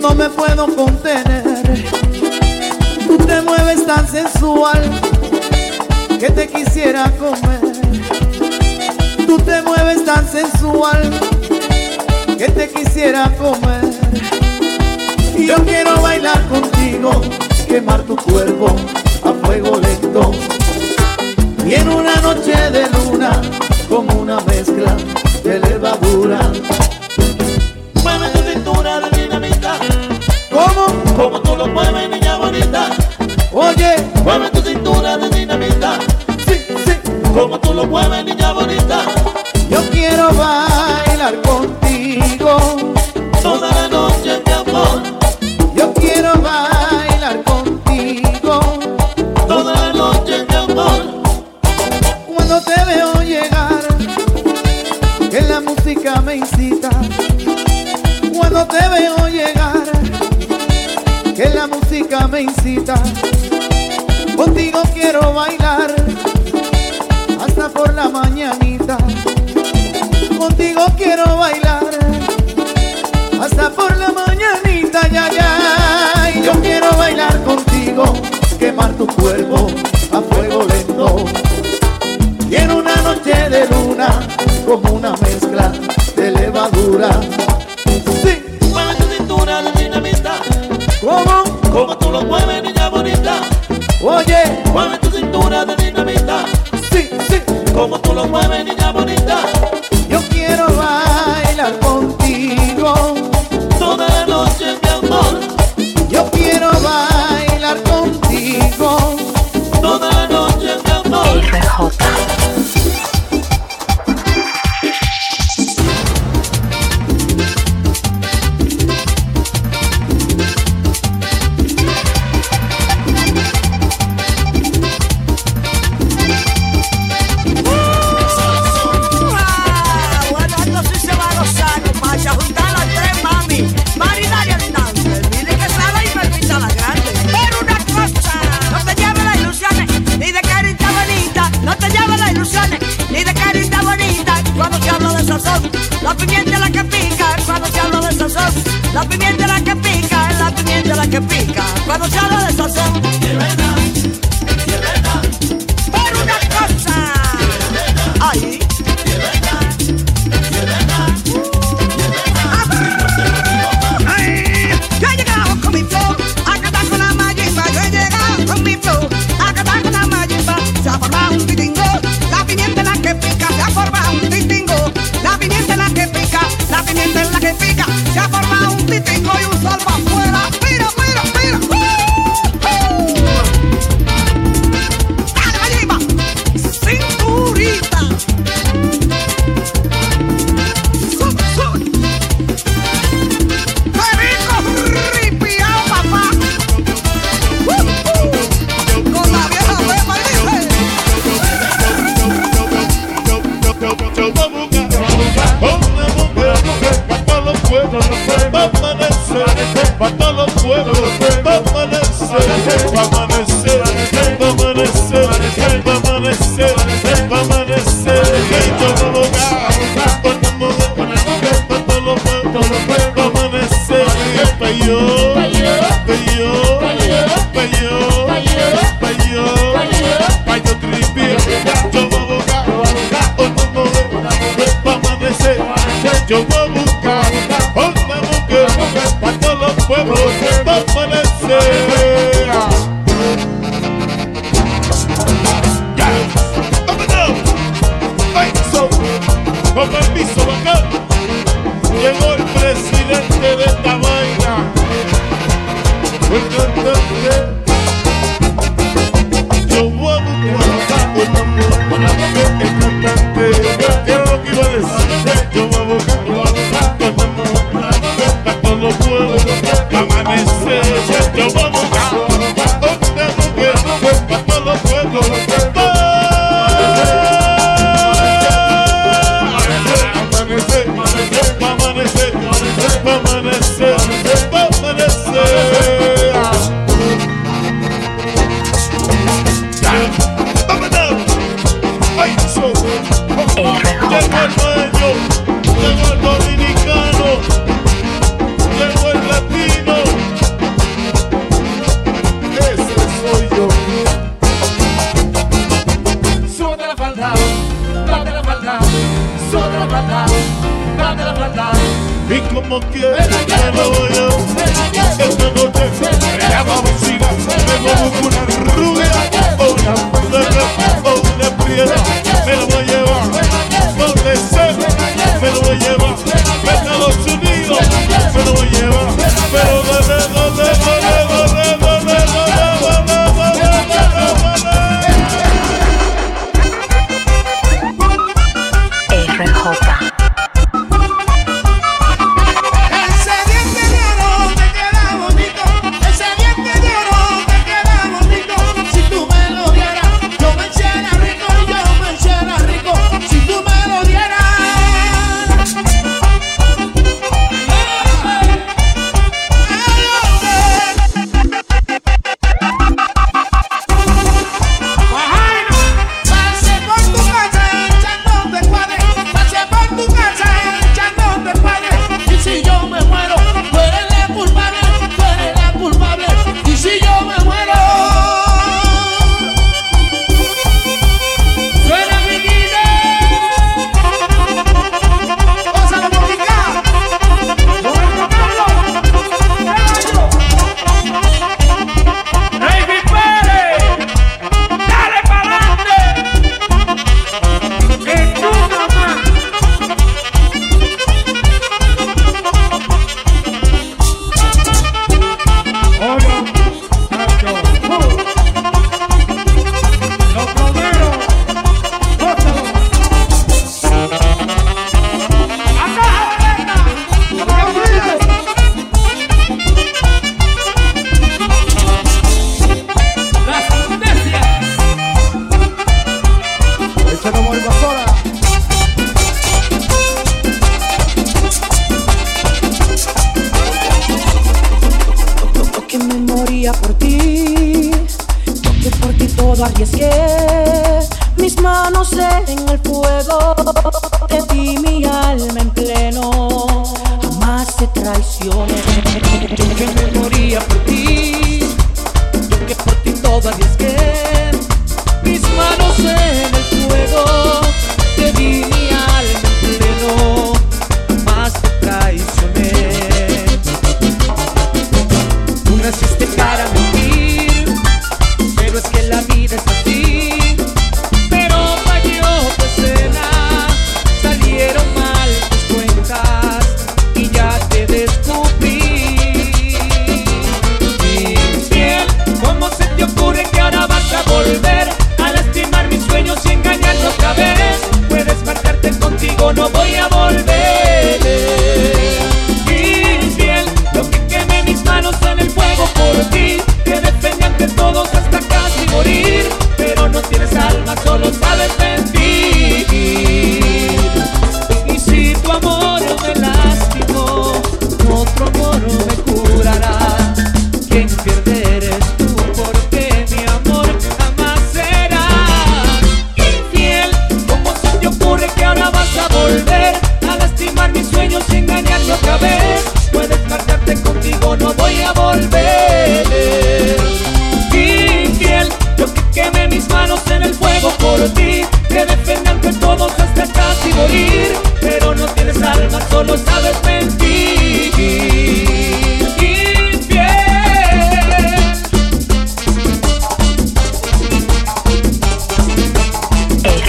no me puedo contener. Tú te mueves tan sensual que te quisiera comer. Tú te mueves tan sensual que te quisiera comer. Y yo quiero bailar contigo, quemar tu cuerpo a fuego lento. Y en una noche de luna, como una mezcla de levadura. Como tú lo mueves, niña bonita. Oye, mueve tu cintura de dinamita. Sí, sí. Como tú lo mueves, niña bonita. Yo quiero bailar contigo toda la noche, mi amor. Yo quiero bailar contigo toda la noche, mi amor. Cuando te veo llegar, que la música me incita. Cuando te veo llegar que la música me incita. Contigo quiero bailar hasta por la mañanita. Contigo quiero bailar hasta por la mañanita, ya, ya. Y yo quiero bailar contigo, quemar tu cuerpo a fuego lento. y en una noche de luna como una mezcla La pimienta la que pica cuando se habla de sazón. La pimienta la que pica, la pimienta la que pica cuando se habla de sazón. Okay.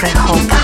Electric Hope.